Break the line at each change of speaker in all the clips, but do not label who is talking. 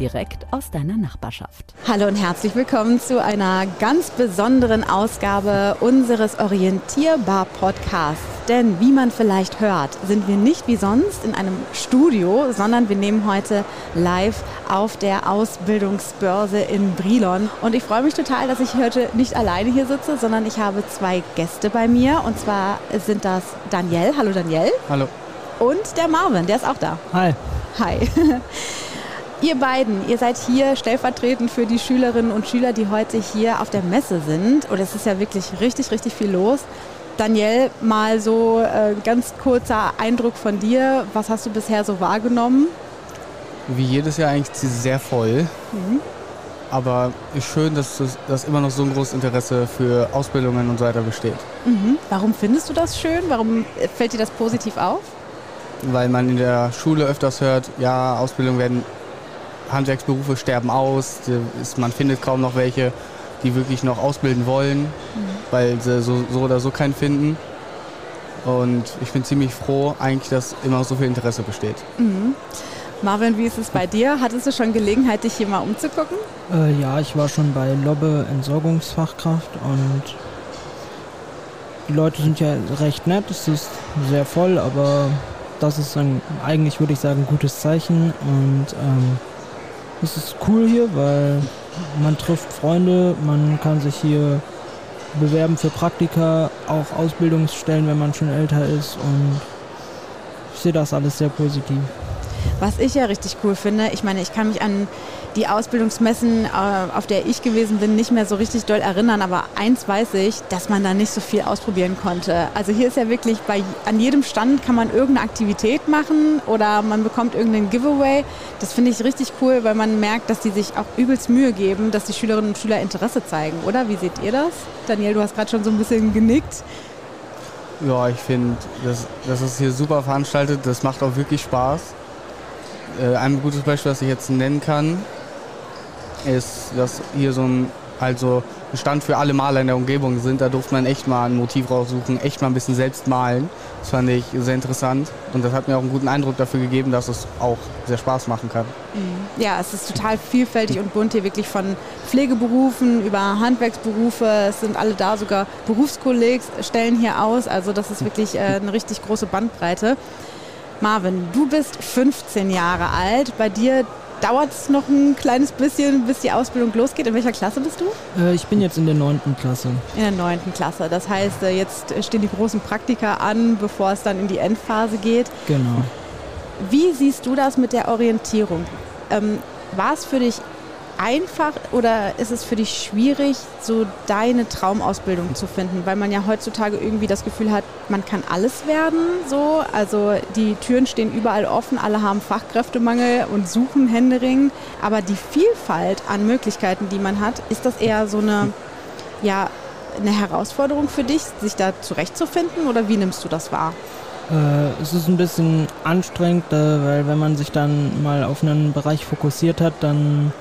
direkt aus deiner Nachbarschaft.
Hallo und herzlich willkommen zu einer ganz besonderen Ausgabe unseres Orientierbar-Podcasts. Denn wie man vielleicht hört, sind wir nicht wie sonst in einem Studio, sondern wir nehmen heute live auf der Ausbildungsbörse in Brilon. Und ich freue mich total, dass ich heute nicht alleine hier sitze, sondern ich habe zwei Gäste bei mir. Und zwar sind das Daniel. Hallo Daniel.
Hallo.
Und der Marvin, der ist auch da.
Hi.
Hi. Ihr beiden, ihr seid hier stellvertretend für die Schülerinnen und Schüler, die heute hier auf der Messe sind. Und es ist ja wirklich richtig, richtig viel los. Daniel, mal so äh, ganz kurzer Eindruck von dir. Was hast du bisher so wahrgenommen?
Wie jedes Jahr eigentlich sehr voll. Mhm. Aber ist schön, dass, das, dass immer noch so ein großes Interesse für Ausbildungen und so weiter besteht.
Mhm. Warum findest du das schön? Warum fällt dir das positiv auf?
Weil man in der Schule öfters hört, ja, Ausbildungen werden Handwerksberufe sterben aus, man findet kaum noch welche, die wirklich noch ausbilden wollen, mhm. weil sie so, so, oder so keinen finden. Und ich bin ziemlich froh, eigentlich, dass immer so viel Interesse besteht.
Mhm. Marvin, wie ist es bei dir? Hattest du schon Gelegenheit, dich hier mal umzugucken?
Äh, ja, ich war schon bei Lobbe Entsorgungsfachkraft und die Leute sind ja recht nett. Es ist sehr voll, aber das ist ein, eigentlich, würde ich sagen, ein gutes Zeichen. Und ähm, es ist cool hier, weil man trifft Freunde, man kann sich hier bewerben für Praktika, auch Ausbildungsstellen, wenn man schon älter ist und ich sehe das alles sehr positiv.
Was ich ja richtig cool finde, ich meine, ich kann mich an die Ausbildungsmessen, äh, auf der ich gewesen bin, nicht mehr so richtig doll erinnern. Aber eins weiß ich, dass man da nicht so viel ausprobieren konnte. Also hier ist ja wirklich bei, an jedem Stand kann man irgendeine Aktivität machen oder man bekommt irgendeinen Giveaway. Das finde ich richtig cool, weil man merkt, dass die sich auch übelst Mühe geben, dass die Schülerinnen und Schüler Interesse zeigen, oder? Wie seht ihr das? Daniel, du hast gerade schon so ein bisschen genickt.
Ja, ich finde, das, das ist hier super veranstaltet. Das macht auch wirklich Spaß. Äh, ein gutes Beispiel, das ich jetzt nennen kann, ist, dass hier so ein also Stand für alle Maler in der Umgebung sind. Da durfte man echt mal ein Motiv raussuchen, echt mal ein bisschen selbst malen. Das fand ich sehr interessant und das hat mir auch einen guten Eindruck dafür gegeben, dass es auch sehr Spaß machen kann.
Mhm. Ja, es ist total vielfältig und bunt hier wirklich von Pflegeberufen über Handwerksberufe. Es sind alle da, sogar Berufskollegs stellen hier aus. Also das ist wirklich äh, eine richtig große Bandbreite. Marvin, du bist 15 Jahre alt. Bei dir dauert es noch ein kleines bisschen, bis die Ausbildung losgeht. In welcher Klasse bist du?
Äh, ich bin jetzt in der neunten Klasse.
In der neunten Klasse. Das heißt, äh, jetzt stehen die großen Praktika an, bevor es dann in die Endphase geht.
Genau.
Wie siehst du das mit der Orientierung? Ähm, war es für dich einfach oder ist es für dich schwierig, so deine Traumausbildung zu finden? Weil man ja heutzutage irgendwie das Gefühl hat, man kann alles werden. So. Also die Türen stehen überall offen, alle haben Fachkräftemangel und suchen Händering. Aber die Vielfalt an Möglichkeiten, die man hat, ist das eher so eine, ja, eine Herausforderung für dich, sich da zurechtzufinden oder wie nimmst du das wahr?
Äh, es ist ein bisschen anstrengend, äh, weil wenn man sich dann mal auf einen Bereich fokussiert hat, dann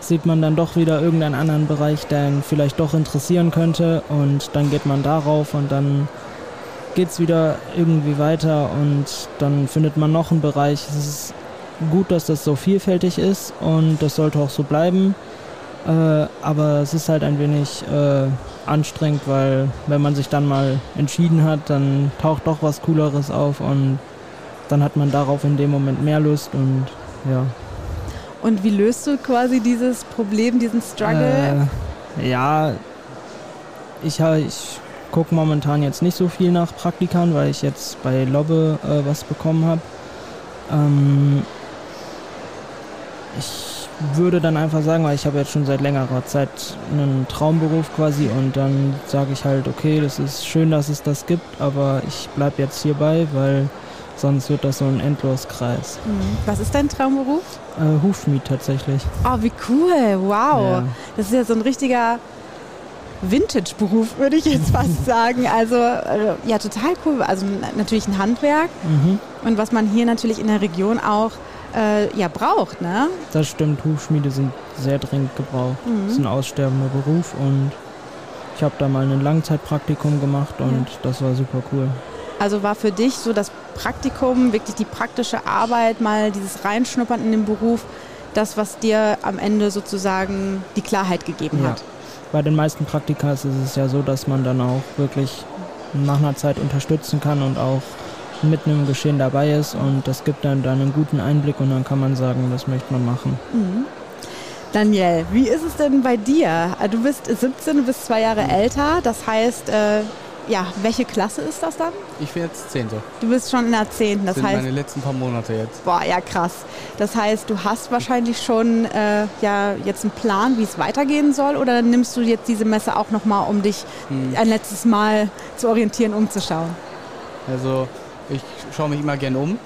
sieht man dann doch wieder irgendeinen anderen Bereich, der ihn vielleicht doch interessieren könnte und dann geht man darauf und dann geht es wieder irgendwie weiter und dann findet man noch einen Bereich. Es ist gut, dass das so vielfältig ist und das sollte auch so bleiben. Äh, aber es ist halt ein wenig äh, anstrengend, weil wenn man sich dann mal entschieden hat, dann taucht doch was Cooleres auf und dann hat man darauf in dem Moment mehr Lust und ja.
Und wie löst du quasi dieses Problem, diesen Struggle?
Äh, ja, ich, ich gucke momentan jetzt nicht so viel nach Praktikern, weil ich jetzt bei Lobbe äh, was bekommen habe. Ähm, ich würde dann einfach sagen, weil ich habe jetzt schon seit längerer Zeit einen Traumberuf quasi und dann sage ich halt, okay, das ist schön, dass es das gibt, aber ich bleibe jetzt hierbei, weil Sonst wird das so ein Endloskreis.
Mhm. Was ist dein Traumberuf?
Äh, Hufschmied tatsächlich.
Oh, wie cool. Wow.
Ja.
Das ist ja so ein richtiger Vintage-Beruf, würde ich jetzt fast sagen. Also äh, ja, total cool. Also natürlich ein Handwerk
Mhm.
und was man hier natürlich in der Region auch äh, ja, braucht. Ne?
Das stimmt, Hufschmiede sind sehr dringend gebraucht. Das ist ein aussterbender Beruf und ich habe da mal ein Langzeitpraktikum gemacht und das war super cool.
Also war für dich so das Praktikum, wirklich die praktische Arbeit, mal dieses Reinschnuppern in den Beruf, das, was dir am Ende sozusagen die Klarheit gegeben
Ja.
hat.
Bei den meisten Praktikas ist es ja so, dass man dann auch wirklich nach einer Zeit unterstützen kann und auch mitten im Geschehen dabei ist und das gibt dann, dann einen guten Einblick und dann kann man sagen, das möchte man machen.
Daniel, wie ist es denn bei dir? Du bist 17, du bist zwei Jahre älter. Das heißt, äh, ja, welche Klasse ist das dann?
Ich bin jetzt Zehnte.
Du bist schon in der 10. Das
Das sind
heißt,
meine letzten paar Monate jetzt.
boah, ja krass. Das heißt, du hast wahrscheinlich schon äh, ja, jetzt einen Plan, wie es weitergehen soll oder nimmst du jetzt diese Messe auch nochmal, um dich
Hm.
ein letztes Mal zu orientieren, umzuschauen?
Also ich schaue mich immer gern um.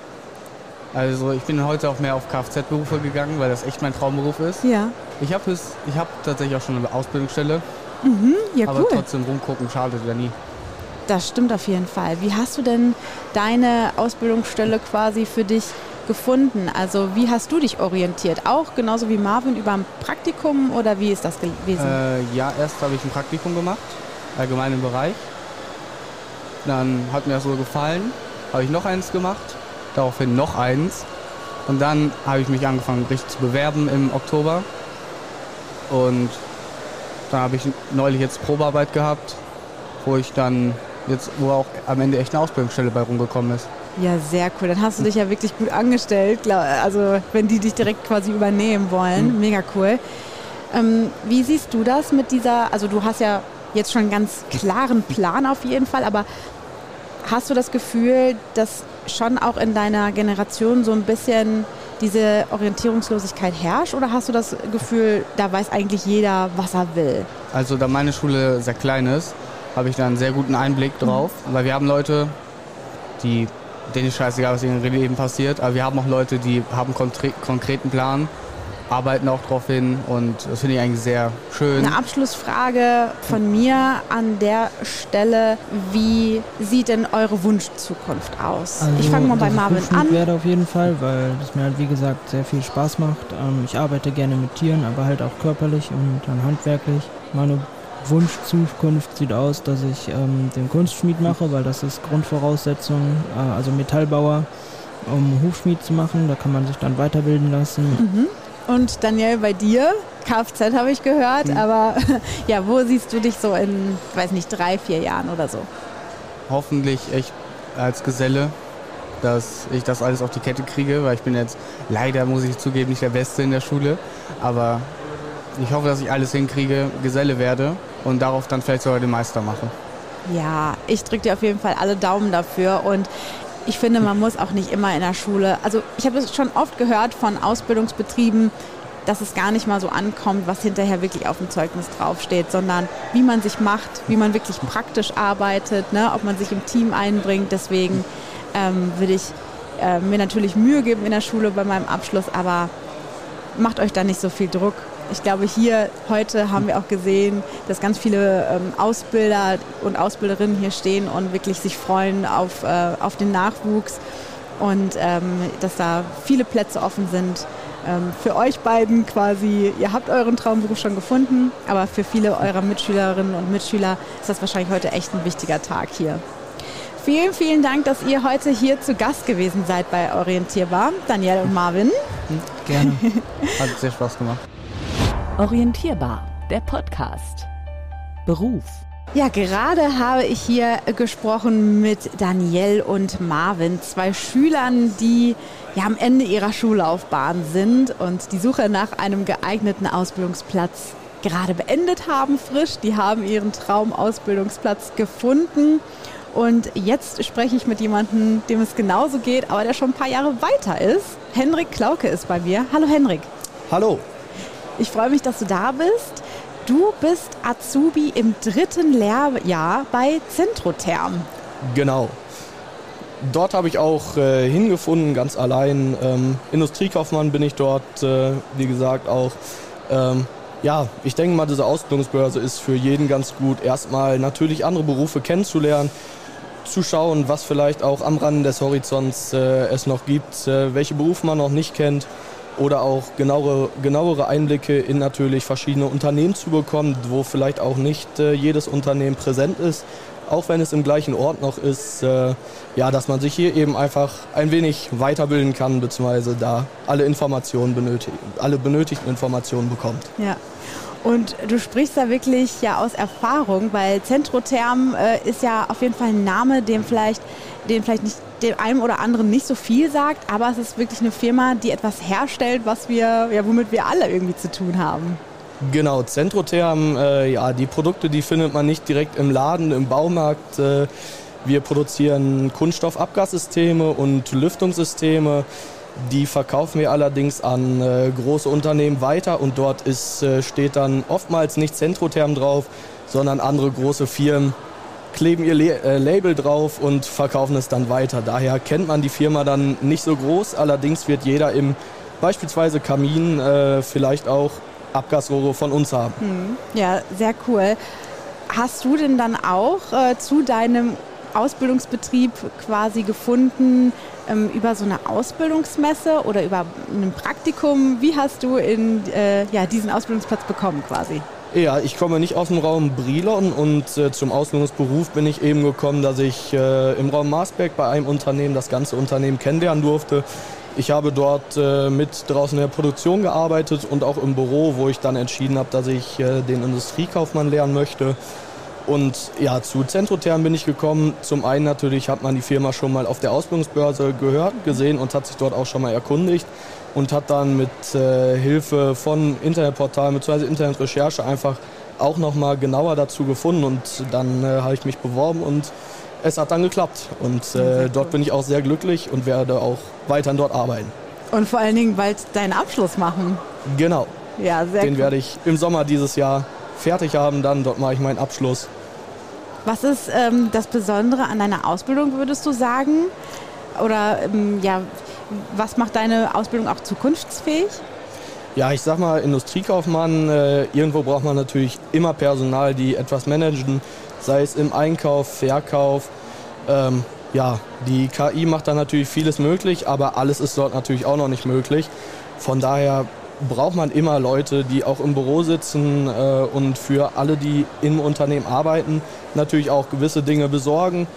Also ich bin heute auch mehr auf Kfz-Berufe gegangen, weil das echt mein Traumberuf ist.
Ja.
Ich habe hab tatsächlich auch schon eine Ausbildungsstelle,
Ja,
aber
cool.
trotzdem rumgucken schadet ja nie.
Das stimmt auf jeden Fall. Wie hast du denn deine Ausbildungsstelle quasi für dich gefunden? Also wie hast du dich orientiert? Auch genauso wie Marvin über ein Praktikum oder wie ist das gewesen?
Äh, ja, erst habe ich ein Praktikum gemacht, allgemein im Bereich. Dann hat mir das so gefallen, habe ich noch eins gemacht, daraufhin noch eins. Und dann habe ich mich angefangen, richtig zu bewerben im Oktober. Und dann habe ich neulich jetzt Probearbeit gehabt, wo ich dann jetzt, wo auch am Ende echt eine Ausbildungsstelle bei rumgekommen ist.
ja, sehr cool. Dann hast du dich ja wirklich gut angestellt. Also wenn die dich direkt quasi übernehmen wollen. Mega cool. Ähm, wie siehst du das mit dieser, also du hast ja jetzt schon einen ganz klaren Plan auf jeden Fall, aber hast du das Gefühl, dass schon auch in deiner Generation so ein bisschen diese Orientierungslosigkeit herrscht oder hast du das Gefühl, da weiß eigentlich jeder, was er will?
Also da meine Schule sehr klein ist, habe ich da einen sehr guten Einblick drauf. Weil wir haben Leute, die, denen ist scheißegal, was in ihrem Leben passiert, aber wir haben auch Leute, die haben konkreten Plan, arbeiten auch drauf hin und das finde ich eigentlich sehr schön.
Eine Abschlussfrage von mir an der Stelle. Wie sieht denn eure Wunschzukunft aus? ich fange mal bei
das
Marvin an.
werde auf jeden Fall, weil das mir halt wie gesagt sehr viel Spaß macht. Ähm, ich arbeite gerne mit Tieren, aber halt auch körperlich und dann handwerklich. Meine Wunschzukunft sieht aus, dass ich ähm, den Kunstschmied mache, weil das ist Grundvoraussetzung, äh, also Metallbauer, um Hufschmied zu machen. Da kann man sich dann weiterbilden lassen.
Und Daniel, bei dir? Kfz habe ich gehört,
Mhm.
aber ja, wo siehst du dich so in, weiß nicht, drei, vier Jahren oder so?
Hoffentlich echt als Geselle, dass ich das alles auf die Kette kriege, weil ich bin jetzt leider, muss ich zugeben, nicht der Beste in der Schule, aber ich hoffe, dass ich alles hinkriege, Geselle werde und darauf dann vielleicht sogar den Meister mache.
Ja, ich drücke dir auf jeden Fall alle Daumen dafür und ich finde, man muss auch nicht immer in der Schule, also ich habe es schon oft gehört von Ausbildungsbetrieben, dass es gar nicht mal so ankommt, was hinterher wirklich auf dem Zeugnis draufsteht, sondern wie man sich macht, wie man wirklich praktisch arbeitet, ne, ob man sich im Team einbringt. Deswegen ähm, würde ich äh, mir natürlich Mühe geben in der Schule bei meinem Abschluss, aber macht euch da nicht so viel Druck. Ich glaube, hier heute haben wir auch gesehen, dass ganz viele ähm, Ausbilder und Ausbilderinnen hier stehen und wirklich sich freuen auf, äh, auf den Nachwuchs und ähm, dass da viele Plätze offen sind. Ähm, für euch beiden quasi, ihr habt euren Traumberuf schon gefunden, aber für viele eurer Mitschülerinnen und Mitschüler ist das wahrscheinlich heute echt ein wichtiger Tag hier. Vielen, vielen Dank, dass ihr heute hier zu Gast gewesen seid bei Orientierbar, Daniel und Marvin.
Gerne.
Hat sehr Spaß gemacht.
Orientierbar, der Podcast. Beruf.
Ja, gerade habe ich hier gesprochen mit Daniel und Marvin, zwei Schülern, die ja am Ende ihrer Schullaufbahn sind und die Suche nach einem geeigneten Ausbildungsplatz gerade beendet haben, frisch. Die haben ihren Traumausbildungsplatz gefunden. Und jetzt spreche ich mit jemandem, dem es genauso geht, aber der schon ein paar Jahre weiter ist. Henrik Klauke ist bei mir. Hallo Henrik.
Hallo.
Ich freue mich, dass du da bist. Du bist Azubi im dritten Lehrjahr bei Centrotherm.
Genau. dort habe ich auch äh, hingefunden, ganz allein. Ähm, Industriekaufmann bin ich dort, äh, wie gesagt, auch. Ähm, ja, ich denke mal, diese Ausbildungsbörse ist für jeden ganz gut, erstmal natürlich andere Berufe kennenzulernen, zu schauen, was vielleicht auch am Rande des Horizonts äh, es noch gibt, äh, welche Berufe man noch nicht kennt oder auch genauere, genauere Einblicke in natürlich verschiedene Unternehmen zu bekommen, wo vielleicht auch nicht äh, jedes Unternehmen präsent ist auch wenn es im gleichen Ort noch ist, äh, ja, dass man sich hier eben einfach ein wenig weiterbilden kann, beziehungsweise da alle Informationen benötigt, alle benötigten Informationen bekommt.
Ja. Und du sprichst da wirklich ja aus Erfahrung, weil Zentrotherm äh, ist ja auf jeden Fall ein Name, dem vielleicht, den vielleicht nicht dem einen oder anderen nicht so viel sagt, aber es ist wirklich eine Firma, die etwas herstellt, was wir, ja, womit wir alle irgendwie zu tun haben.
Genau, Zentrotherm, äh, ja, die Produkte, die findet man nicht direkt im Laden, im Baumarkt. Äh, wir produzieren Kunststoffabgassysteme und Lüftungssysteme. Die verkaufen wir allerdings an äh, große Unternehmen weiter und dort ist, äh, steht dann oftmals nicht Zentrotherm drauf, sondern andere große Firmen kleben ihr Le äh, Label drauf und verkaufen es dann weiter. Daher kennt man die Firma dann nicht so groß, allerdings wird jeder im beispielsweise Kamin äh, vielleicht auch Abgasrohre von uns haben.
Hm. Ja, sehr cool. Hast du denn dann auch äh, zu deinem Ausbildungsbetrieb quasi gefunden ähm, über so eine Ausbildungsmesse oder über ein Praktikum? Wie hast du in, äh, ja, diesen Ausbildungsplatz bekommen quasi?
Ja, ich komme nicht aus dem Raum Brilon und äh, zum Ausbildungsberuf bin ich eben gekommen, dass ich äh, im Raum Marsberg bei einem Unternehmen das ganze Unternehmen kennenlernen durfte. Ich habe dort äh, mit draußen in der Produktion gearbeitet und auch im Büro, wo ich dann entschieden habe, dass ich äh, den Industriekaufmann lernen möchte. Und ja, zu Zentrotherm bin ich gekommen. Zum einen natürlich hat man die Firma schon mal auf der Ausbildungsbörse gehört, gesehen und hat sich dort auch schon mal erkundigt und hat dann mit äh, Hilfe von Internetportalen bzw. Internetrecherche einfach auch noch mal genauer dazu gefunden und dann äh, habe ich mich beworben und es hat dann geklappt. Und äh, dort bin ich auch sehr glücklich und werde auch weiterhin dort arbeiten.
Und vor allen Dingen bald deinen Abschluss machen.
Genau.
Ja, sehr
Den
cool.
werde ich im Sommer dieses Jahr fertig haben. Dann dort mache ich meinen Abschluss.
Was ist ähm, das Besondere an deiner Ausbildung, würdest du sagen? Oder ähm, ja, was macht deine Ausbildung auch zukunftsfähig?
Ja, ich sag mal, Industriekaufmann, äh, irgendwo braucht man natürlich immer Personal, die etwas managen, sei es im Einkauf, Verkauf. Ähm, ja, die KI macht da natürlich vieles möglich, aber alles ist dort natürlich auch noch nicht möglich. Von daher braucht man immer Leute, die auch im Büro sitzen äh, und für alle, die im Unternehmen arbeiten, natürlich auch gewisse Dinge besorgen,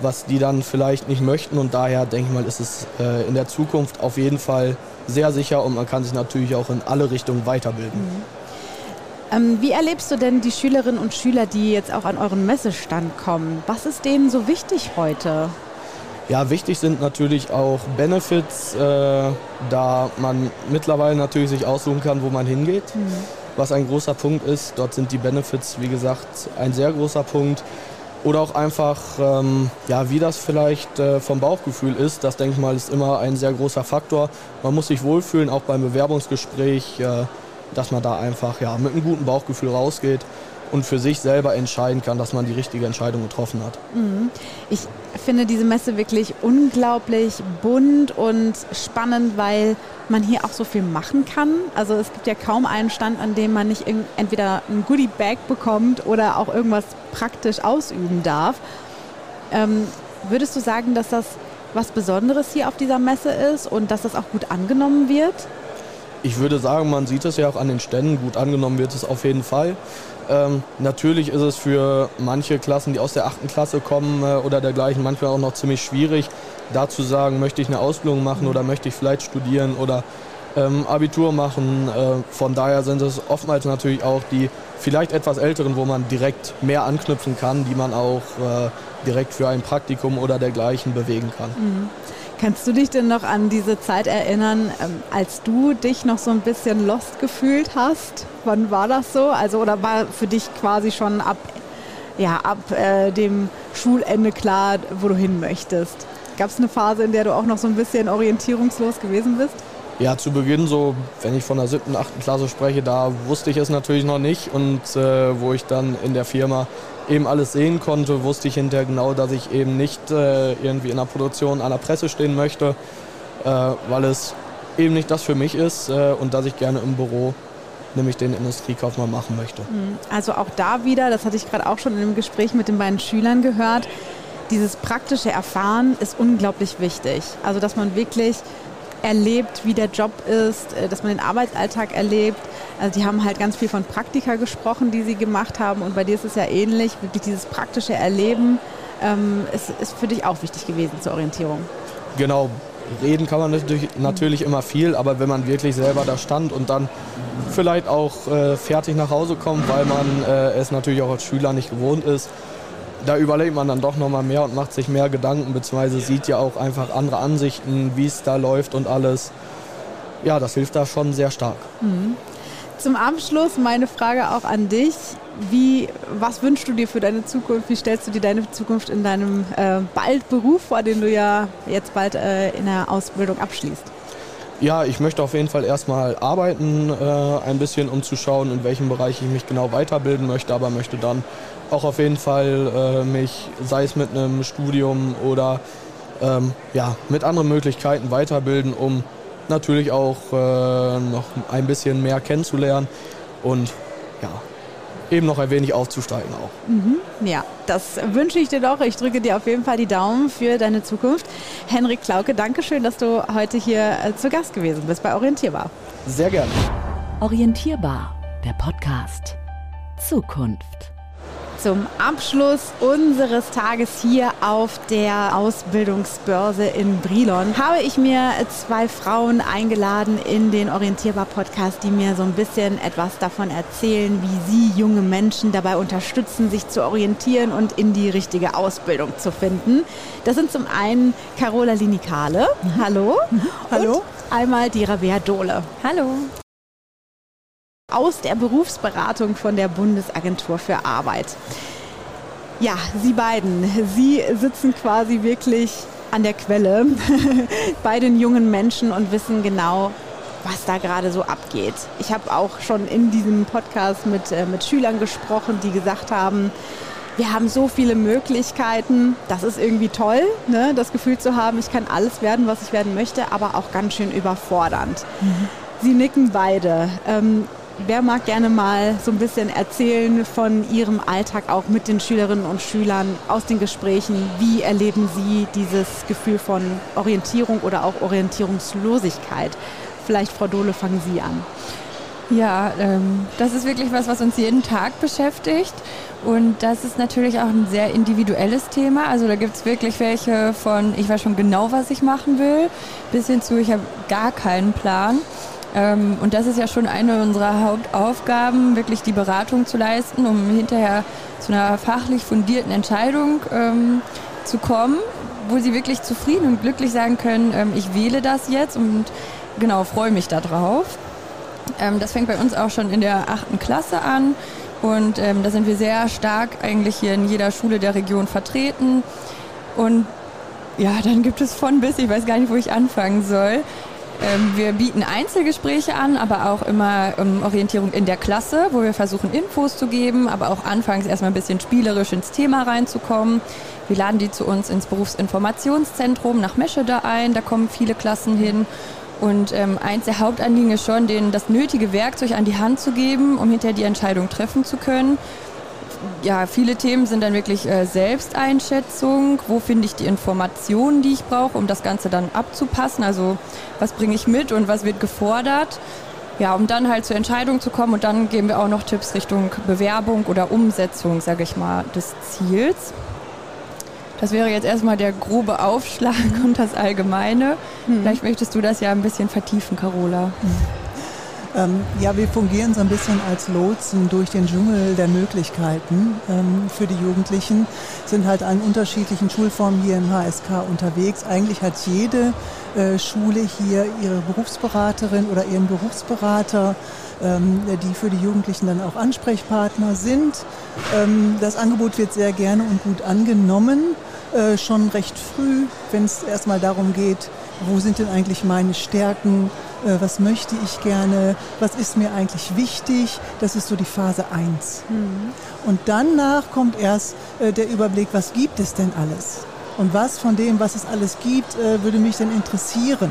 was die dann vielleicht nicht möchten. Und daher denke ich mal, ist es äh, in der Zukunft auf jeden Fall sehr sicher und man kann sich natürlich auch in alle Richtungen weiterbilden.
Mhm. Ähm, wie erlebst du denn die Schülerinnen und Schüler, die jetzt auch an euren Messestand kommen? Was ist denen so wichtig heute?
Ja, wichtig sind natürlich auch Benefits, äh, da man mittlerweile natürlich sich aussuchen kann, wo man hingeht. Mhm. Was ein großer Punkt ist. Dort sind die Benefits, wie gesagt, ein sehr großer Punkt. Oder auch einfach, ähm, ja, wie das vielleicht äh, vom Bauchgefühl ist. Das denke ich mal, ist immer ein sehr großer Faktor. Man muss sich wohlfühlen, auch beim Bewerbungsgespräch. Äh, dass man da einfach ja, mit einem guten Bauchgefühl rausgeht und für sich selber entscheiden kann, dass man die richtige Entscheidung getroffen hat.
Mhm. Ich finde diese Messe wirklich unglaublich bunt und spannend, weil man hier auch so viel machen kann. Also es gibt ja kaum einen Stand, an dem man nicht entweder ein Goodie-Bag bekommt oder auch irgendwas praktisch ausüben darf. Ähm, würdest du sagen, dass das was Besonderes hier auf dieser Messe ist und dass das auch gut angenommen wird?
Ich würde sagen, man sieht es ja auch an den Ständen, gut angenommen wird es auf jeden Fall. Ähm, natürlich ist es für manche Klassen, die aus der achten Klasse kommen äh, oder dergleichen, manchmal auch noch ziemlich schwierig, da zu sagen, möchte ich eine Ausbildung machen oder möchte ich vielleicht studieren oder ähm, Abitur machen. Äh, von daher sind es oftmals natürlich auch die vielleicht etwas älteren, wo man direkt mehr anknüpfen kann, die man auch äh, direkt für ein Praktikum oder dergleichen bewegen kann.
Mhm. Kannst du dich denn noch an diese Zeit erinnern, ähm, als du dich noch so ein bisschen lost gefühlt hast? Wann war das so? Also oder war für dich quasi schon ab, ja, ab äh, dem Schulende klar, wo du hin möchtest? Gab es eine Phase, in der du auch noch so ein bisschen orientierungslos gewesen bist?
Ja, zu Beginn so, wenn ich von der siebten, achten Klasse spreche, da wusste ich es natürlich noch nicht. Und äh, wo ich dann in der Firma eben alles sehen konnte, wusste ich hinterher genau, dass ich eben nicht äh, irgendwie in der Produktion an der Presse stehen möchte, äh, weil es eben nicht das für mich ist äh, und dass ich gerne im Büro nämlich den Industriekaufmann machen möchte. Mhm.
Also auch da wieder, das hatte ich gerade auch schon in dem Gespräch mit den beiden Schülern gehört, dieses praktische Erfahren ist unglaublich wichtig. Also dass man wirklich erlebt, wie der Job ist, äh, dass man den Arbeitsalltag erlebt. Also die haben halt ganz viel von Praktika gesprochen, die sie gemacht haben und bei dir ist es ja ähnlich. Wirklich dieses praktische Erleben ähm, ist, ist für dich auch wichtig gewesen zur Orientierung.
Genau, reden kann man natürlich, natürlich immer viel, aber wenn man wirklich selber da stand und dann vielleicht auch äh, fertig nach Hause kommt, weil man äh, es natürlich auch als Schüler nicht gewohnt ist, da überlegt man dann doch nochmal mehr und macht sich mehr Gedanken, beziehungsweise sieht ja auch einfach andere Ansichten, wie es da läuft und alles. Ja, das hilft da schon sehr stark. Mhm.
Zum Abschluss meine Frage auch an dich. Wie, was wünschst du dir für deine Zukunft? Wie stellst du dir deine Zukunft in deinem äh, bald Beruf vor, den du ja jetzt bald äh, in der Ausbildung abschließt?
Ja, ich möchte auf jeden Fall erstmal arbeiten, äh, ein bisschen, um zu schauen, in welchem Bereich ich mich genau weiterbilden möchte, aber möchte dann auch auf jeden Fall äh, mich, sei es mit einem Studium oder ähm, ja, mit anderen Möglichkeiten weiterbilden, um natürlich auch äh, noch ein bisschen mehr kennenzulernen. Und ja, eben noch ein wenig aufzusteigen auch.
Mhm. Ja, das wünsche ich dir doch. Ich drücke dir auf jeden Fall die Daumen für deine Zukunft. Henrik Klauke, danke schön, dass du heute hier äh, zu Gast gewesen bist bei Orientierbar.
Sehr gerne.
Orientierbar, der Podcast. Zukunft
zum Abschluss unseres Tages hier auf der Ausbildungsbörse in Brilon habe ich mir zwei Frauen eingeladen in den Orientierbar-Podcast, die mir so ein bisschen etwas davon erzählen, wie sie junge Menschen dabei unterstützen, sich zu orientieren und in die richtige Ausbildung zu finden. Das sind zum einen Carola Linikale. Mhm. Hallo.
Mhm. Hallo. Und
einmal die Rabea Dohle.
Hallo
aus der Berufsberatung von der Bundesagentur für Arbeit. Ja, Sie beiden, Sie sitzen quasi wirklich an der Quelle bei den jungen Menschen und wissen genau, was da gerade so abgeht. Ich habe auch schon in diesem Podcast mit, äh, mit Schülern gesprochen, die gesagt haben, wir haben so viele Möglichkeiten. Das ist irgendwie toll, ne? das Gefühl zu haben, ich kann alles werden, was ich werden möchte, aber auch ganz schön überfordernd. Mhm. Sie nicken beide. Ähm, Wer mag gerne mal so ein bisschen erzählen von Ihrem Alltag auch mit den Schülerinnen und Schülern aus den Gesprächen? Wie erleben Sie dieses Gefühl von Orientierung oder auch Orientierungslosigkeit? Vielleicht, Frau Dohle, fangen Sie an.
Ja, ähm, das ist wirklich was, was uns jeden Tag beschäftigt. Und das ist natürlich auch ein sehr individuelles Thema. Also da gibt es wirklich welche von, ich weiß schon genau, was ich machen will, bis hin zu, ich habe gar keinen Plan. Ähm, und das ist ja schon eine unserer Hauptaufgaben, wirklich die Beratung zu leisten, um hinterher zu einer fachlich fundierten Entscheidung ähm, zu kommen, wo sie wirklich zufrieden und glücklich sagen können, ähm, ich wähle das jetzt und genau, freue mich darauf. Ähm, das fängt bei uns auch schon in der achten Klasse an und ähm, da sind wir sehr stark eigentlich hier in jeder Schule der Region vertreten. Und ja, dann gibt es von bis, ich weiß gar nicht, wo ich anfangen soll. Ähm, wir bieten Einzelgespräche an, aber auch immer ähm, Orientierung in der Klasse, wo wir versuchen, Infos zu geben, aber auch anfangs erstmal ein bisschen spielerisch ins Thema reinzukommen. Wir laden die zu uns ins Berufsinformationszentrum nach Meschede ein, da kommen viele Klassen hin. Und ähm, eins der Hauptanliegen ist schon, denen das nötige Werkzeug an die Hand zu geben, um hinterher die Entscheidung treffen zu können ja, viele Themen sind dann wirklich äh, Selbsteinschätzung. Wo finde ich die Informationen, die ich brauche, um das Ganze dann abzupassen? Also was bringe ich mit und was wird gefordert? Ja, um dann halt zur Entscheidung zu kommen und dann geben wir auch noch Tipps Richtung Bewerbung oder Umsetzung, sage ich mal, des Ziels. Das wäre jetzt erstmal der grobe Aufschlag und das Allgemeine. Hm. Vielleicht möchtest du das ja ein bisschen vertiefen, Carola. Hm.
Ähm, ja, wir fungieren so ein bisschen als Lotsen durch den Dschungel der Möglichkeiten ähm, für die Jugendlichen, sind halt an unterschiedlichen Schulformen hier im HSK unterwegs. Eigentlich hat jede äh, Schule hier ihre Berufsberaterin oder ihren Berufsberater, ähm, die für die Jugendlichen dann auch Ansprechpartner sind. Ähm, das Angebot wird sehr gerne und gut angenommen, äh, schon recht früh, wenn es erstmal darum geht, wo sind denn eigentlich meine Stärken, äh, was möchte ich gerne, was ist mir eigentlich wichtig. Das ist so die Phase 1. Mhm. Und danach kommt erst äh, der Überblick, was gibt es denn alles? Und was von dem, was es alles gibt, äh, würde mich denn interessieren?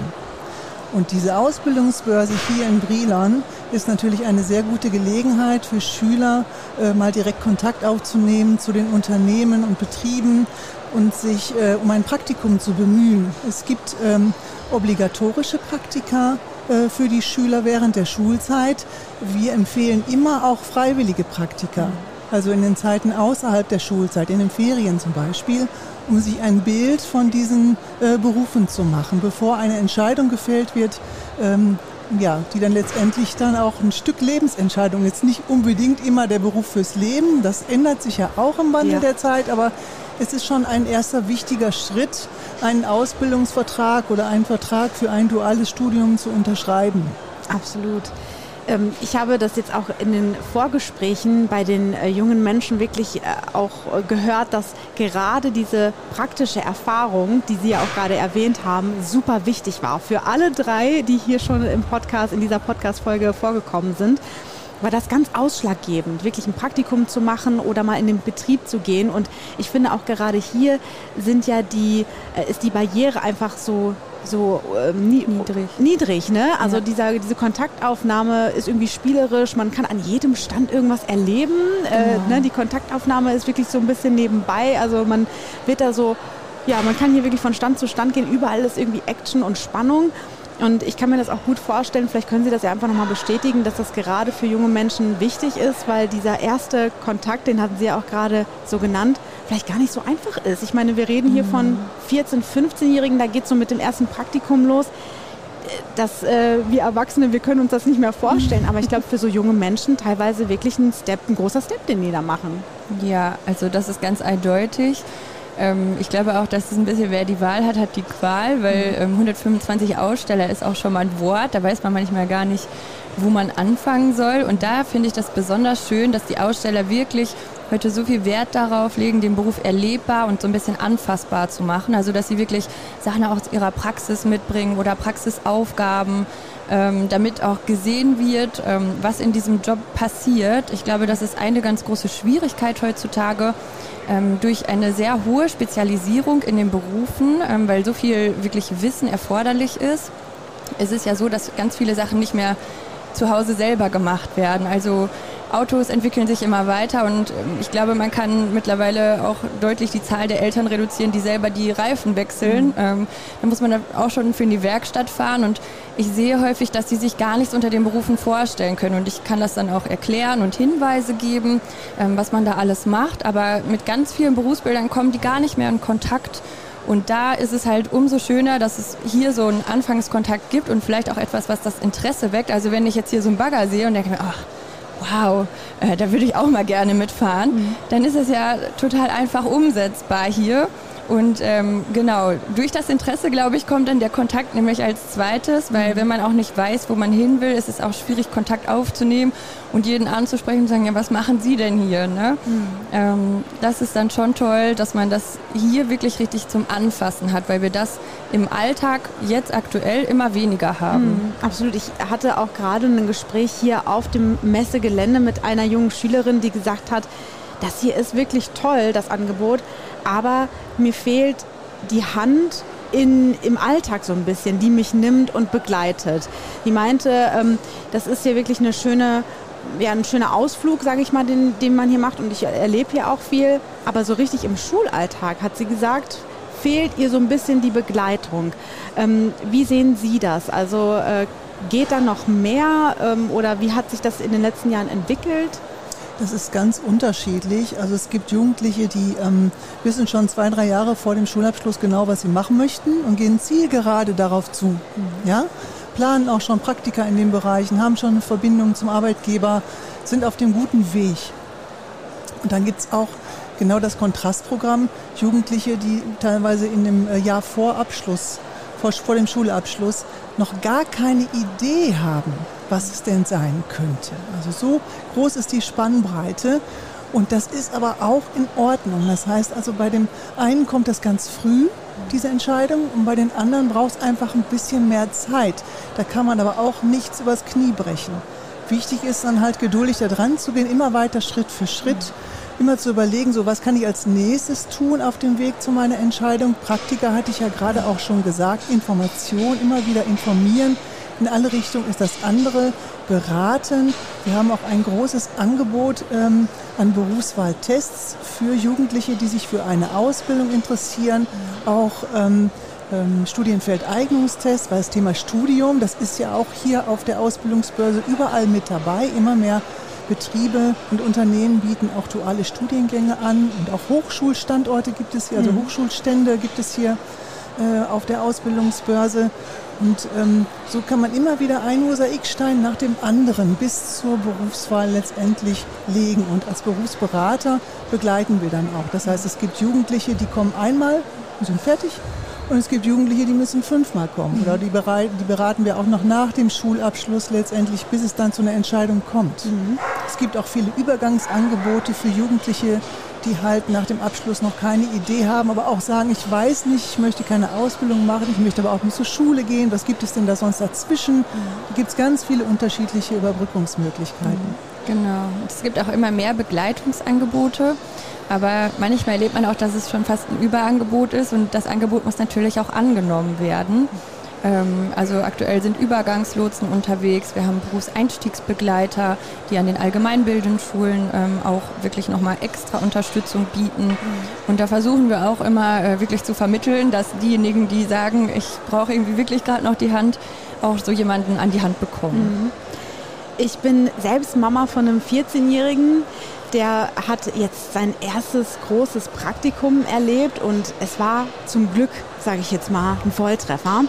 Und diese Ausbildungsbörse hier in Brilon ist natürlich eine sehr gute Gelegenheit für Schüler, äh, mal direkt Kontakt aufzunehmen zu den Unternehmen und Betrieben und sich äh, um ein Praktikum zu bemühen. Es gibt ähm, obligatorische Praktika äh, für die Schüler während der Schulzeit. Wir empfehlen immer auch freiwillige Praktika, also in den Zeiten außerhalb der Schulzeit, in den Ferien zum Beispiel, um sich ein Bild von diesen äh, Berufen zu machen, bevor eine Entscheidung gefällt wird, ähm, ja, die dann letztendlich dann auch ein Stück Lebensentscheidung ist. Nicht unbedingt immer der Beruf fürs Leben, das ändert sich ja auch im Wandel ja. der Zeit, aber es ist schon ein erster wichtiger Schritt, einen Ausbildungsvertrag oder einen Vertrag für ein duales Studium zu unterschreiben.
Absolut. Ähm, ich habe das jetzt auch in den Vorgesprächen bei den äh, jungen Menschen wirklich äh, auch gehört, dass gerade diese praktische Erfahrung, die Sie ja auch gerade erwähnt haben, super wichtig war für alle drei, die hier schon im Podcast, in dieser Podcast-Folge vorgekommen sind war das ganz ausschlaggebend, wirklich ein Praktikum zu machen oder mal in den Betrieb zu gehen. Und ich finde auch gerade hier sind ja die, äh, ist die Barriere einfach so so ähm, niedrig. niedrig, ne? Also ja. dieser, diese Kontaktaufnahme ist irgendwie spielerisch, man kann an jedem Stand irgendwas erleben. Äh, genau. Äh, ne? Die Kontaktaufnahme ist wirklich so ein bisschen nebenbei, also man wird da so, ja, man kann hier wirklich von Stand zu Stand gehen, überall ist irgendwie Action und Spannung. Und ich kann mir das auch gut vorstellen, vielleicht können Sie das ja einfach nochmal bestätigen, dass das gerade für junge Menschen wichtig ist, weil dieser erste Kontakt, den hatten Sie ja auch gerade so genannt, vielleicht gar nicht so einfach ist. Ich meine, wir reden hier von 14-, 15-Jährigen, da geht es so mit dem ersten Praktikum los. Dass äh, wir Erwachsene, wir können uns das nicht mehr vorstellen, aber ich glaube für so junge Menschen teilweise wirklich ein Step, ein großer Step, den die da machen.
Ja, also das ist ganz eindeutig. Ähm, ich glaube auch, dass es ein bisschen, wer die Wahl hat, hat die Qual, weil mhm. ähm, 125 Aussteller ist auch schon mal ein Wort. Da weiß man manchmal gar nicht, wo man anfangen soll. Und da finde ich das besonders schön, dass die Aussteller wirklich heute so viel Wert darauf legen, den Beruf erlebbar und so ein bisschen anfassbar zu machen. Also dass sie wirklich Sachen aus ihrer Praxis mitbringen oder Praxisaufgaben, ähm, damit auch gesehen wird, ähm, was in diesem Job passiert. Ich glaube, das ist eine ganz große Schwierigkeit heutzutage, ähm, durch eine sehr hohe Spezialisierung in den Berufen, ähm, weil so viel wirklich Wissen erforderlich ist. Es ist ja so, dass ganz viele Sachen nicht mehr zu Hause selber gemacht werden. Also Autos entwickeln sich immer weiter und ähm, ich glaube, man kann mittlerweile auch deutlich die Zahl der Eltern reduzieren, die selber die Reifen wechseln. Mhm. Ähm, da muss man auch schon für in die Werkstatt fahren und ich sehe häufig, dass sie sich gar nichts unter den Berufen vorstellen können und ich kann das dann auch erklären und Hinweise geben, ähm, was man da alles macht, aber mit ganz vielen Berufsbildern kommen die gar nicht mehr in Kontakt. Und da ist es halt umso schöner, dass es hier so einen Anfangskontakt gibt und vielleicht auch etwas, was das Interesse weckt. Also wenn ich jetzt hier so einen Bagger sehe und denke mir, ach, wow, äh, da würde ich auch mal gerne mitfahren, mhm. dann ist es ja total einfach umsetzbar hier. Und ähm, genau, durch das Interesse, glaube ich, kommt dann der Kontakt nämlich als zweites, weil mhm. wenn man auch nicht weiß, wo man hin will, ist es auch schwierig, Kontakt aufzunehmen und jeden anzusprechen und sagen, ja, was machen Sie denn hier? Ne? Mhm. Ähm, das ist dann schon toll, dass man das hier wirklich richtig zum Anfassen hat, weil wir das im Alltag jetzt aktuell immer weniger haben. Mhm,
absolut. Ich hatte auch gerade ein Gespräch hier auf dem Messegelände mit einer jungen Schülerin, die gesagt hat, das hier ist wirklich toll, das Angebot, aber mir fehlt die Hand in, im Alltag so ein bisschen, die mich nimmt und begleitet. Die meinte, ähm, das ist hier wirklich eine schöne, ja, ein schöner Ausflug, sage ich mal, den, den man hier macht und ich erlebe hier auch viel, aber so richtig im Schulalltag, hat sie gesagt, fehlt ihr so ein bisschen die Begleitung. Ähm, wie sehen Sie das? Also äh, geht da noch mehr ähm, oder wie hat sich das in den letzten Jahren entwickelt?
Das ist ganz unterschiedlich. Also es gibt Jugendliche, die ähm, wissen schon zwei, drei Jahre vor dem Schulabschluss genau, was sie machen möchten und gehen zielgerade darauf zu. Ja? Planen auch schon Praktika in den Bereichen, haben schon eine Verbindung zum Arbeitgeber, sind auf dem guten Weg. Und dann gibt es auch genau das Kontrastprogramm, Jugendliche, die teilweise in dem äh, Jahr vor Abschluss vor, vor dem Schulabschluss noch gar keine Idee haben, was es denn sein könnte. Also so groß ist die Spannbreite. Und das ist aber auch in Ordnung. Das heißt also, bei dem einen kommt das ganz früh, diese Entscheidung, und bei den anderen braucht es einfach ein bisschen mehr Zeit. Da kann man aber auch nichts übers Knie brechen. Wichtig ist dann halt geduldig da dran zu gehen, immer weiter Schritt für Schritt, immer zu überlegen, so was kann ich als nächstes tun auf dem Weg zu meiner Entscheidung. Praktiker hatte ich ja gerade auch schon gesagt, Information, immer wieder informieren. In alle Richtungen ist das andere beraten. Wir haben auch ein großes Angebot ähm, an Berufswahltests für Jugendliche, die sich für eine Ausbildung interessieren. Auch ähm, ähm, Studienfeldeignungstest, weil das Thema Studium, das ist ja auch hier auf der Ausbildungsbörse überall mit dabei. Immer mehr Betriebe und Unternehmen bieten auch duale Studiengänge an und auch Hochschulstandorte gibt es hier, also mhm. Hochschulstände gibt es hier äh, auf der Ausbildungsbörse. Und ähm, so kann man immer wieder ein Mosaikstein nach dem anderen bis zur Berufswahl letztendlich legen. Und als Berufsberater begleiten wir dann auch. Das heißt, es gibt Jugendliche, die kommen einmal und sind fertig. Und es gibt Jugendliche, die müssen fünfmal kommen. Oder die, bereit, die beraten wir auch noch nach dem Schulabschluss letztendlich, bis es dann zu einer Entscheidung kommt. Mhm. Es gibt auch viele Übergangsangebote für Jugendliche, die halt nach dem Abschluss noch keine Idee haben, aber auch sagen, ich weiß nicht, ich möchte keine Ausbildung machen, ich möchte aber auch nicht zur Schule gehen, was gibt es denn da sonst dazwischen? Da gibt es ganz viele unterschiedliche Überbrückungsmöglichkeiten.
Genau. Es gibt auch immer mehr Begleitungsangebote. Aber manchmal erlebt man auch, dass es schon fast ein Überangebot ist und das Angebot muss natürlich auch angenommen werden. Ähm, also aktuell sind Übergangslotsen unterwegs. Wir haben Berufseinstiegsbegleiter, die an den allgemeinbildenden Schulen ähm, auch wirklich nochmal extra Unterstützung bieten. Und da versuchen wir auch immer äh, wirklich zu vermitteln, dass diejenigen, die sagen, ich brauche irgendwie wirklich gerade noch die Hand, auch so jemanden an die Hand bekommen. Mhm.
Ich bin selbst Mama von einem 14-Jährigen der hat jetzt sein erstes großes Praktikum erlebt und es war zum Glück, sage ich jetzt mal, ein Volltreffer.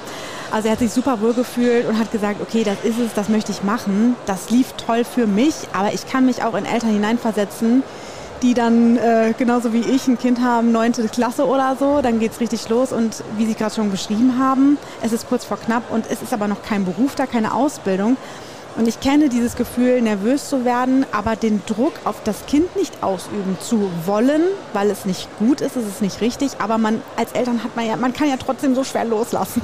Also er hat sich super wohl gefühlt und hat gesagt, okay, das ist es, das möchte ich machen. Das lief toll für mich, aber ich kann mich auch in Eltern hineinversetzen, die dann äh, genauso wie ich ein Kind haben, neunte Klasse oder so, dann geht es richtig los und wie Sie gerade schon beschrieben haben, es ist kurz vor knapp und es ist aber noch kein Beruf da, keine Ausbildung. Und ich kenne dieses Gefühl, nervös zu werden, aber den Druck auf das Kind nicht ausüben zu wollen, weil es nicht gut ist, es ist nicht richtig. Aber man als Eltern hat man ja, man kann ja trotzdem so schwer loslassen.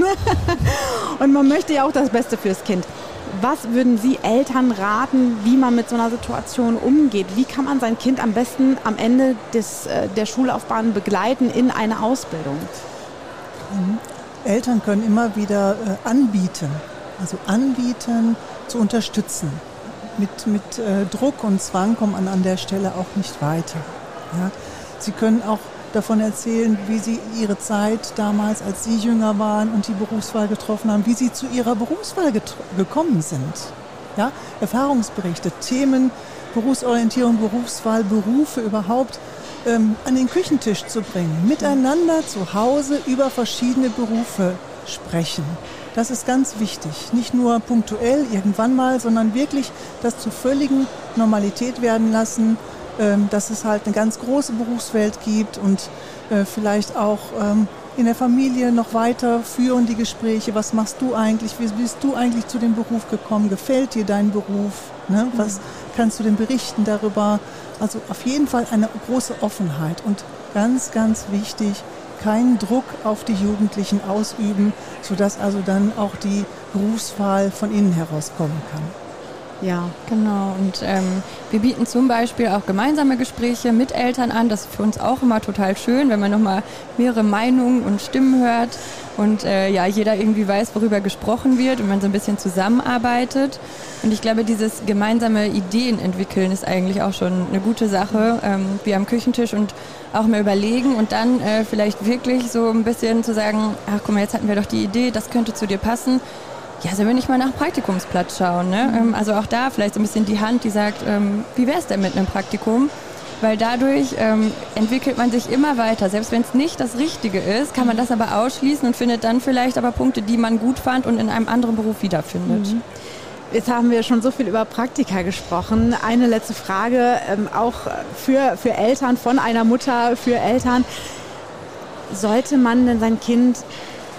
Und man möchte ja auch das Beste fürs Kind. Was würden Sie Eltern raten, wie man mit so einer Situation umgeht? Wie kann man sein Kind am besten am Ende des, äh, der Schullaufbahn begleiten in eine Ausbildung?
Mhm. Eltern können immer wieder äh, anbieten, also anbieten, zu unterstützen. Mit, mit äh, Druck und Zwang kommt man an der Stelle auch nicht weiter. Ja? Sie können auch davon erzählen, wie Sie Ihre Zeit damals, als Sie jünger waren und die Berufswahl getroffen haben, wie Sie zu Ihrer Berufswahl gekommen sind. Ja? Erfahrungsberichte, Themen, Berufsorientierung, Berufswahl, Berufe überhaupt ähm, an den Küchentisch zu bringen, miteinander zu Hause über verschiedene Berufe sprechen. Das ist ganz wichtig. Nicht nur punktuell irgendwann mal, sondern wirklich das zur völligen Normalität werden lassen, ähm, dass es halt eine ganz große Berufswelt gibt und äh, vielleicht auch ähm, in der Familie noch weiter führen die Gespräche. Was machst du eigentlich? Wie bist du eigentlich zu dem Beruf gekommen? Gefällt dir dein Beruf? Ne? Was kannst du denn berichten darüber? Also auf jeden Fall eine große Offenheit und ganz, ganz wichtig, keinen Druck auf die Jugendlichen ausüben, sodass also dann auch die Berufswahl von innen herauskommen kann.
Ja, genau. Und ähm, wir bieten zum Beispiel auch gemeinsame Gespräche mit Eltern an. Das ist für uns auch immer total schön, wenn man nochmal mehrere Meinungen und Stimmen hört und äh, ja, jeder irgendwie weiß, worüber gesprochen wird und man so ein bisschen zusammenarbeitet. Und ich glaube, dieses gemeinsame Ideen entwickeln ist eigentlich auch schon eine gute Sache, ähm, wie am Küchentisch und auch mal überlegen und dann äh, vielleicht wirklich so ein bisschen zu sagen, ach guck mal, jetzt hatten wir doch die Idee, das könnte zu dir passen ja, sollen wir nicht mal nach Praktikumsplatz schauen? Ne? Mhm. also auch da vielleicht so ein bisschen die Hand, die sagt, ähm, wie wäre es denn mit einem Praktikum? Weil dadurch ähm, entwickelt man sich immer weiter. Selbst wenn es nicht das Richtige ist, kann man das aber ausschließen und findet dann vielleicht aber Punkte, die man gut fand und in einem anderen Beruf wiederfindet. Mhm.
Jetzt haben wir schon so viel über Praktika gesprochen. Eine letzte Frage, ähm, auch für, für Eltern, von einer Mutter für Eltern. Sollte man denn sein Kind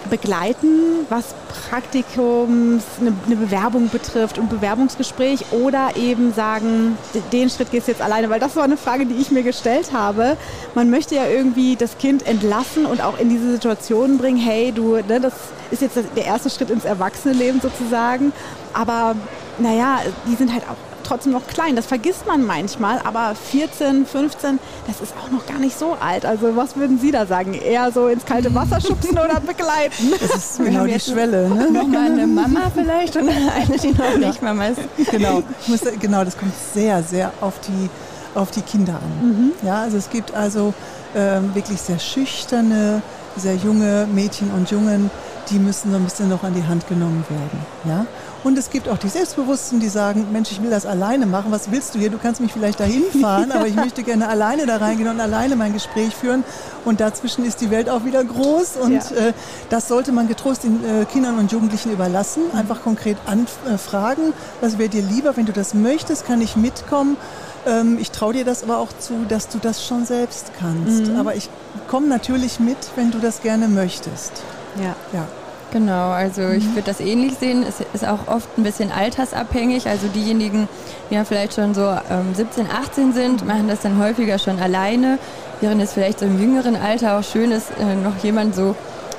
begleiten, was Praktikums, eine, eine, Bewerbung betrifft und Bewerbungsgespräch oder eben sagen, den Schritt gehst du jetzt alleine, weil das war eine Frage, die ich mir gestellt habe. Man möchte ja irgendwie das Kind entlassen und auch in diese Situation bringen, hey, du, ne, das ist jetzt der erste Schritt ins Erwachsenenleben sozusagen, aber naja, die sind halt auch trotzdem noch klein. Das vergisst man manchmal, aber 14, 15, das ist auch noch gar nicht so alt. Also was würden Sie da sagen? Eher so ins kalte Wasser schubsen oder begleiten?
Das ist genau die Schwelle. Ne?
Nochmal eine Mama vielleicht und eine, die noch nicht Mama ist.
Genau, muss, genau, das kommt sehr, sehr auf die, auf die Kinder an. Mhm. Ja, also es gibt also ähm, wirklich sehr schüchterne, sehr junge Mädchen und Jungen, die müssen so ein bisschen noch an die Hand genommen werden. Ja? Und es gibt auch die Selbstbewussten, die sagen, Mensch, ich will das alleine machen. Was willst du hier? Du kannst mich vielleicht dahin fahren, aber ich möchte gerne alleine da reingehen und alleine mein Gespräch führen. Und dazwischen ist die Welt auch wieder groß. Und ja. äh, das sollte man getrost den äh, Kindern und Jugendlichen überlassen. Mhm. Einfach konkret anfragen, was wäre dir lieber, wenn du das möchtest, kann ich mitkommen. Ähm, ich traue dir das aber auch zu, dass du das schon selbst kannst. Mhm. Aber ich komme natürlich mit, wenn du das gerne möchtest.
Ja. ja. Genau, also mhm. ich würde das ähnlich sehen. Es ist auch oft ein bisschen altersabhängig. Also diejenigen, die ja vielleicht schon so ähm, 17, 18 sind, machen das dann häufiger schon alleine, während es vielleicht so im jüngeren Alter auch schön ist, äh, noch jemand so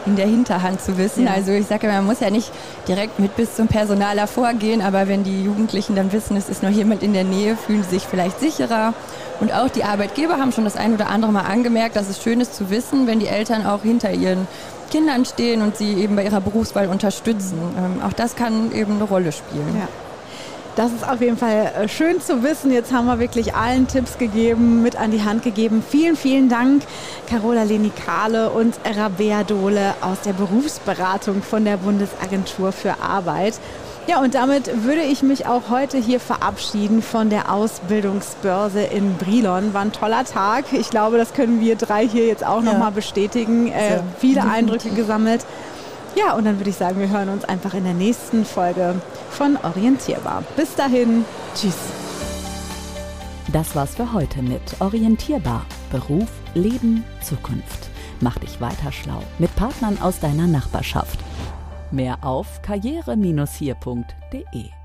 in der Hinterhand zu wissen. Ja. Also ich sage, man muss ja nicht direkt mit bis zum Personaler vorgehen, aber wenn die Jugendlichen dann wissen, es ist noch jemand in der Nähe, fühlen sie sich vielleicht sicherer. Und auch die Arbeitgeber haben schon das ein oder andere Mal angemerkt, dass es schön ist zu wissen, wenn die Eltern auch hinter ihren Kindern stehen und sie eben bei ihrer Berufswahl unterstützen. Ähm, auch das kann eben eine Rolle spielen.
Ja. Das ist auf jeden Fall äh, schön zu wissen. Jetzt haben wir wirklich allen Tipps gegeben, mit an die Hand gegeben. Vielen, vielen Dank, Carola Lenikale und Rabea Dohle aus der Berufsberatung von der Bundesagentur für Arbeit. Ja, und damit würde ich mich auch heute hier verabschieden von der Ausbildungsbörse in Brilon. War ein toller Tag. Ich glaube, das können wir drei hier jetzt auch ja. nochmal bestätigen. Äh, viele. Eindrücke gesammelt. Ja, und dann würde ich sagen, wir hören uns einfach in der nächsten Folge von Orientierbar. Bis dahin, tschüss.
Das war's für heute mit Orientierbar. Beruf, Leben, Zukunft. Mach dich weiter schlau mit Partnern aus deiner Nachbarschaft. Mehr auf karriere-hier.de